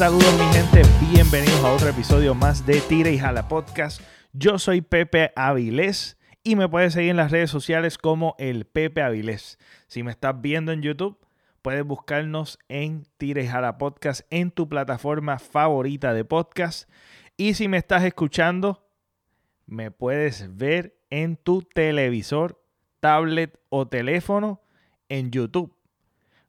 Saludos mi gente, bienvenidos a otro episodio más de Tira y Jala Podcast. Yo soy Pepe Avilés y me puedes seguir en las redes sociales como el Pepe Avilés. Si me estás viendo en YouTube, puedes buscarnos en Tira y Jala Podcast en tu plataforma favorita de podcast. Y si me estás escuchando, me puedes ver en tu televisor, tablet o teléfono en YouTube.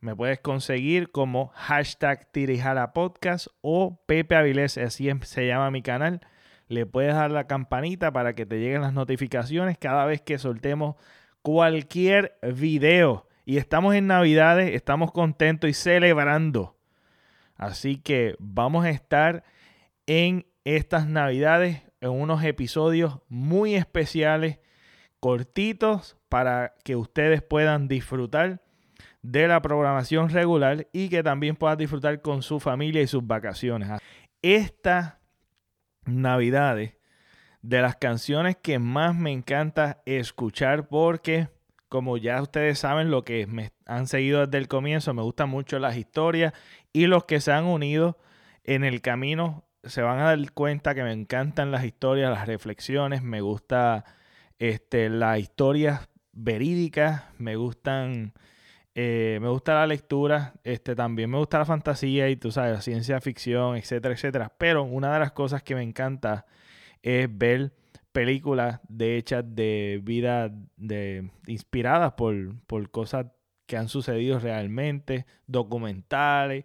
Me puedes conseguir como hashtag Tirijala Podcast o Pepe Avilés, así se llama mi canal. Le puedes dar la campanita para que te lleguen las notificaciones cada vez que soltemos cualquier video. Y estamos en Navidades, estamos contentos y celebrando. Así que vamos a estar en estas Navidades en unos episodios muy especiales, cortitos, para que ustedes puedan disfrutar de la programación regular y que también puedas disfrutar con su familia y sus vacaciones. Estas navidades, de las canciones que más me encanta escuchar porque, como ya ustedes saben, lo que me han seguido desde el comienzo, me gustan mucho las historias y los que se han unido en el camino se van a dar cuenta que me encantan las historias, las reflexiones, me gusta este, las historias verídicas, me gustan eh, me gusta la lectura, este, también me gusta la fantasía y tú sabes, la ciencia ficción, etcétera, etcétera. Pero una de las cosas que me encanta es ver películas de hechas de vida de, inspiradas por, por cosas que han sucedido realmente, documentales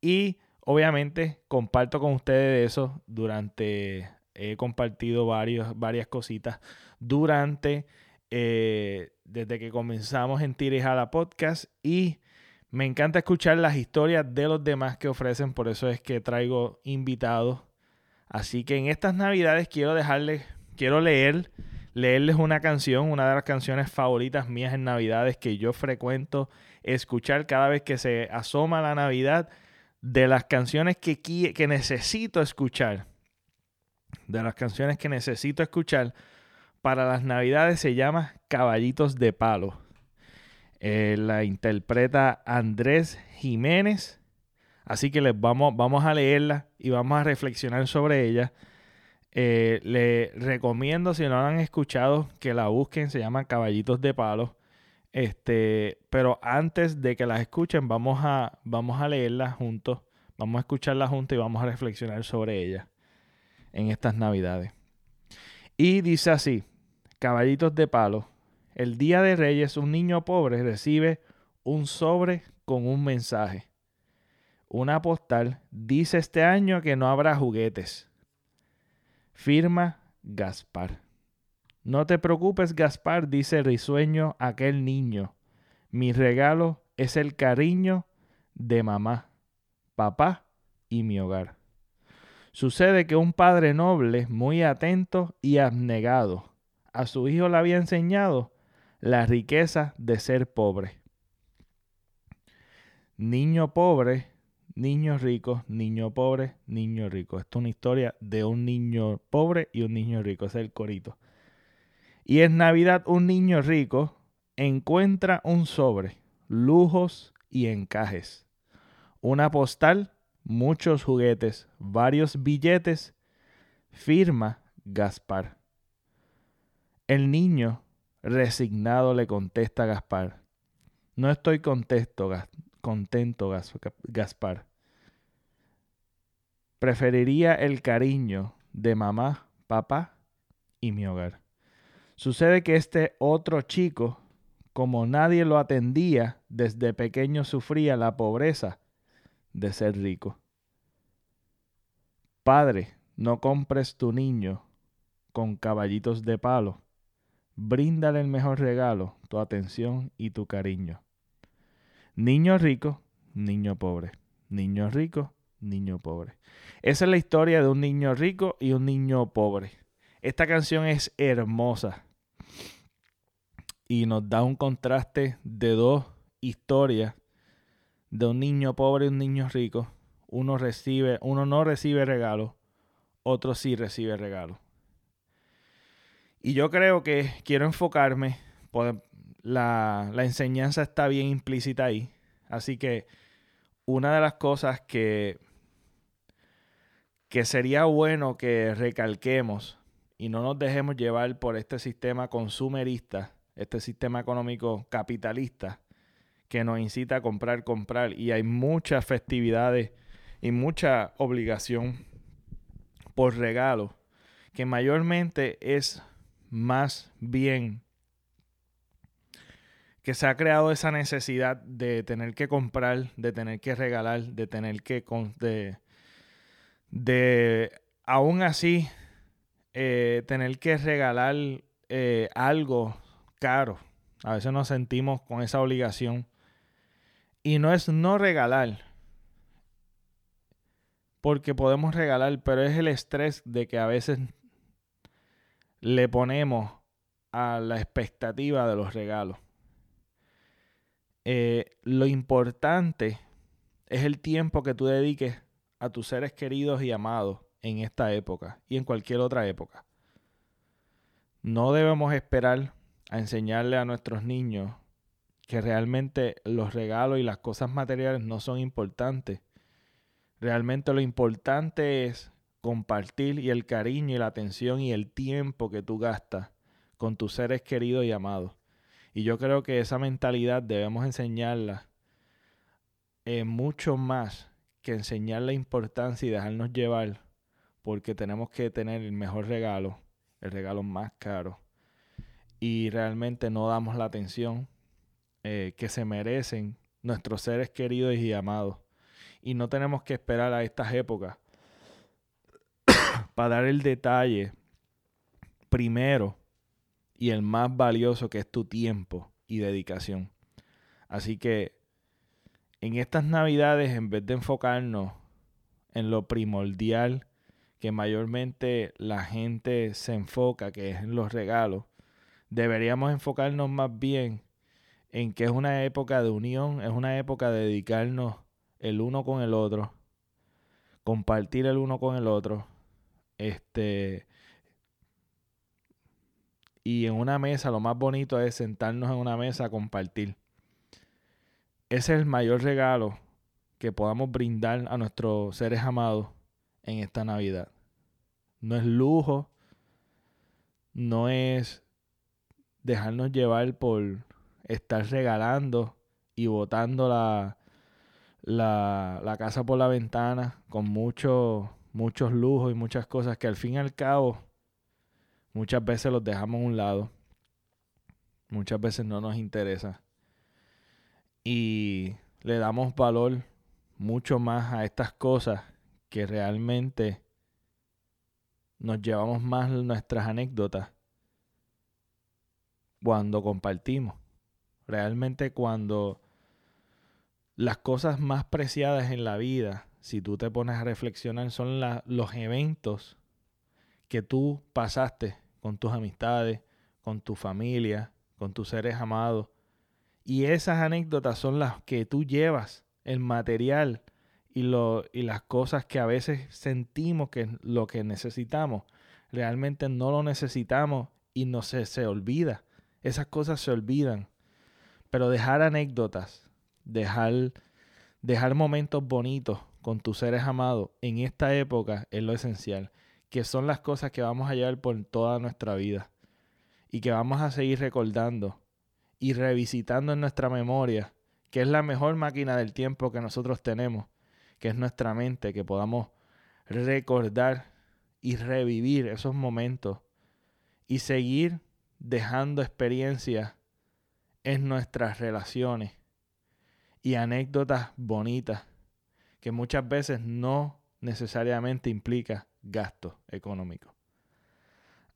y obviamente comparto con ustedes eso durante, he compartido varias cositas durante eh, desde que comenzamos en la Podcast y me encanta escuchar las historias de los demás que ofrecen, por eso es que traigo invitados. Así que en estas navidades quiero dejarles, quiero leer, leerles una canción, una de las canciones favoritas mías en navidades que yo frecuento escuchar cada vez que se asoma la Navidad, de las canciones que, que necesito escuchar, de las canciones que necesito escuchar para las navidades se llama Caballitos de Palo. Eh, la interpreta Andrés Jiménez. Así que les vamos, vamos a leerla y vamos a reflexionar sobre ella. Eh, le recomiendo, si no la han escuchado, que la busquen. Se llama Caballitos de Palo. Este, pero antes de que las escuchen, vamos a, vamos a leerla juntos. Vamos a escucharla juntos y vamos a reflexionar sobre ella en estas navidades. Y dice así, caballitos de palo. El día de Reyes un niño pobre recibe un sobre con un mensaje. Una postal dice este año que no habrá juguetes. Firma Gaspar. No te preocupes, Gaspar, dice risueño aquel niño. Mi regalo es el cariño de mamá, papá y mi hogar. Sucede que un padre noble, muy atento y abnegado, a su hijo le había enseñado la riqueza de ser pobre. Niño pobre, niño rico, niño pobre, niño rico. Esto es una historia de un niño pobre y un niño rico. es el corito. Y en Navidad un niño rico encuentra un sobre, lujos y encajes. Una postal, muchos juguetes, varios billetes. Firma Gaspar. El niño, resignado, le contesta a Gaspar. No estoy contento, contento, Gaspar. Preferiría el cariño de mamá, papá y mi hogar. Sucede que este otro chico, como nadie lo atendía, desde pequeño sufría la pobreza de ser rico. Padre, no compres tu niño con caballitos de palo Bríndale el mejor regalo, tu atención y tu cariño. Niño rico, niño pobre. Niño rico, niño pobre. Esa es la historia de un niño rico y un niño pobre. Esta canción es hermosa y nos da un contraste de dos historias de un niño pobre y un niño rico. Uno recibe, uno no recibe regalo, otro sí recibe regalo. Y yo creo que quiero enfocarme, la, la enseñanza está bien implícita ahí. Así que una de las cosas que que sería bueno que recalquemos y no nos dejemos llevar por este sistema consumerista, este sistema económico capitalista que nos incita a comprar, comprar. Y hay muchas festividades y mucha obligación por regalo, que mayormente es más bien que se ha creado esa necesidad de tener que comprar, de tener que regalar, de tener que... De, de aún así eh, tener que regalar eh, algo caro. A veces nos sentimos con esa obligación. Y no es no regalar. Porque podemos regalar, pero es el estrés de que a veces le ponemos a la expectativa de los regalos. Eh, lo importante es el tiempo que tú dediques a tus seres queridos y amados en esta época y en cualquier otra época. No debemos esperar a enseñarle a nuestros niños que realmente los regalos y las cosas materiales no son importantes. Realmente lo importante es compartir y el cariño y la atención y el tiempo que tú gastas con tus seres queridos y amados. Y yo creo que esa mentalidad debemos enseñarla eh, mucho más que enseñar la importancia y dejarnos llevar porque tenemos que tener el mejor regalo, el regalo más caro. Y realmente no damos la atención eh, que se merecen nuestros seres queridos y amados. Y no tenemos que esperar a estas épocas para dar el detalle primero y el más valioso que es tu tiempo y dedicación. Así que en estas navidades, en vez de enfocarnos en lo primordial que mayormente la gente se enfoca, que es en los regalos, deberíamos enfocarnos más bien en que es una época de unión, es una época de dedicarnos el uno con el otro, compartir el uno con el otro, este y en una mesa lo más bonito es sentarnos en una mesa a compartir. Ese es el mayor regalo que podamos brindar a nuestros seres amados en esta Navidad. No es lujo, no es dejarnos llevar por estar regalando y botando la, la, casa por la ventana con muchos muchos lujos y muchas cosas que al fin y al cabo muchas veces los dejamos a un lado. Muchas veces no nos interesa. Y le damos valor mucho más a estas cosas que realmente nos llevamos más nuestras anécdotas cuando compartimos. Realmente cuando las cosas más preciadas en la vida, si tú te pones a reflexionar, son los eventos que tú pasaste con tus amistades, con tu familia, con tus seres amados. Y esas anécdotas son las que tú llevas, el material y, las cosas que a veces sentimos que es lo que necesitamos, realmente no lo necesitamos y no se, se olvida. Esas cosas se olvidan. Pero dejar anécdotas, dejar, dejar momentos bonitos con tus seres amados en esta época es lo esencial, que son las cosas que vamos a llevar por toda nuestra vida y que vamos a seguir recordando y revisitando en nuestra memoria, que es la mejor máquina del tiempo que nosotros tenemos que es nuestra mente, que podamos recordar y revivir esos momentos y seguir dejando experiencias en nuestras relaciones y anécdotas bonitas que muchas veces no necesariamente implica gasto económico.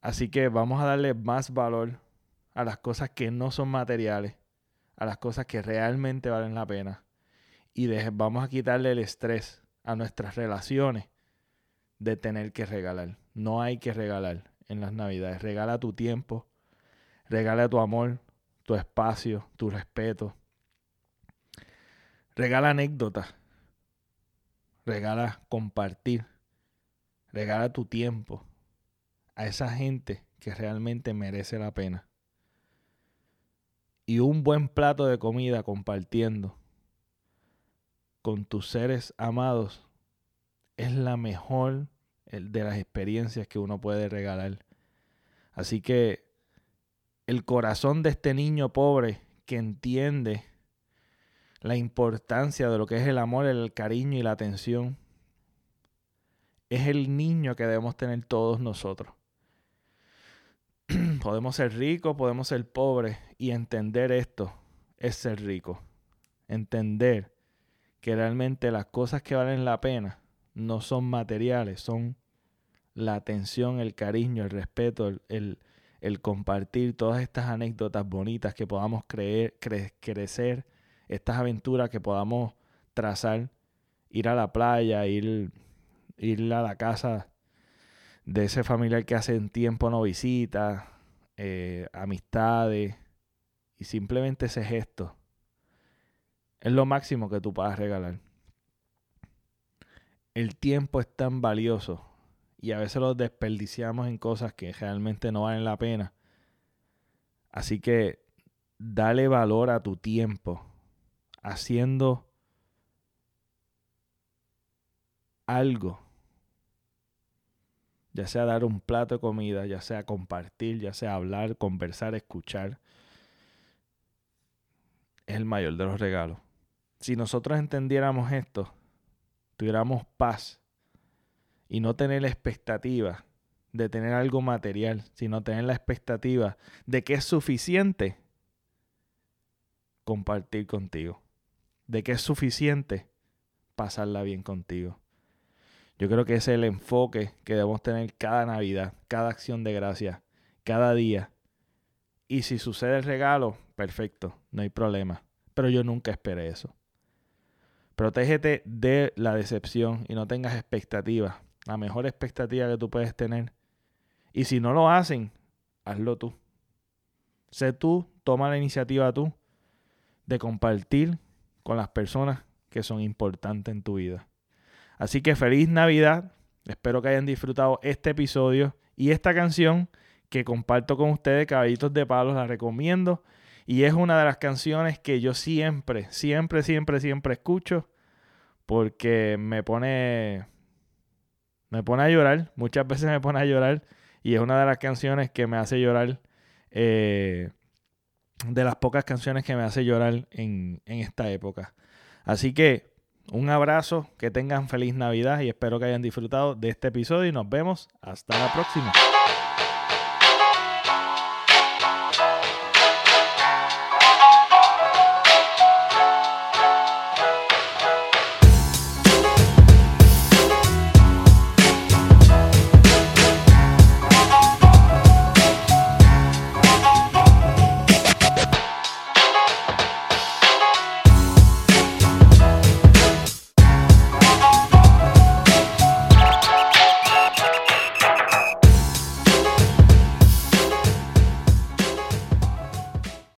Así que vamos a darle más valor a las cosas que no son materiales, a las cosas que realmente valen la pena y vamos a quitarle el estrés a nuestras relaciones de tener que regalar. No hay que regalar en las navidades. Regala tu tiempo, regala tu amor, tu espacio, tu respeto. Regala anécdotas. Regala compartir. Regala tu tiempo a esa gente que realmente merece la pena. Y un buen plato de comida compartiendo con tus seres amados es la mejor de las experiencias que uno puede regalar. Así que el corazón de este niño pobre que entiende la importancia de lo que es el amor, el cariño y la atención, es el niño que debemos tener todos nosotros. podemos ser ricos, podemos ser pobres y entender esto es ser rico. Entender que realmente las cosas que valen la pena no son materiales, son la atención, el cariño, el respeto, el, compartir todas estas anécdotas bonitas que podamos creer, crecer, estas aventuras que podamos trazar, ir a la playa, ir, ir a la casa de ese familiar que hace tiempo no visita, eh, amistades, y simplemente ese gesto es lo máximo que tú puedas regalar. El tiempo es tan valioso y a veces lo desperdiciamos en cosas que realmente no valen la pena. Así que dale valor a tu tiempo haciendo algo. Ya sea dar un plato de comida, ya sea compartir, ya sea hablar, conversar, escuchar. Es el mayor de los regalos. Si nosotros entendiéramos esto, tuviéramos paz y no tener la expectativa de tener algo material, sino tener la expectativa de que es suficiente compartir contigo, de que es suficiente pasarla bien contigo. Yo creo que ese es el enfoque que debemos tener cada Navidad, cada acción de gracia, cada día. Y si sucede el regalo, perfecto, no hay problema. Pero yo nunca esperé eso. Protégete de la decepción y no tengas expectativas. La mejor expectativa que tú puedes tener. Y si no lo hacen, hazlo tú. Sé tú, toma la iniciativa tú de compartir con las personas que son importantes en tu vida. Así que feliz Navidad. Espero que hayan disfrutado este episodio y esta canción que comparto con ustedes, Caballitos de Palos, la recomiendo. Y es una de las canciones que yo siempre, siempre, siempre, siempre escucho porque me pone, me pone a llorar. Muchas veces me pone a llorar y es una de las canciones que me hace llorar. Eh, de las pocas canciones que me hace llorar en, en esta época. Así que un abrazo, que tengan feliz Navidad y espero que hayan disfrutado de este episodio y nos vemos hasta la próxima.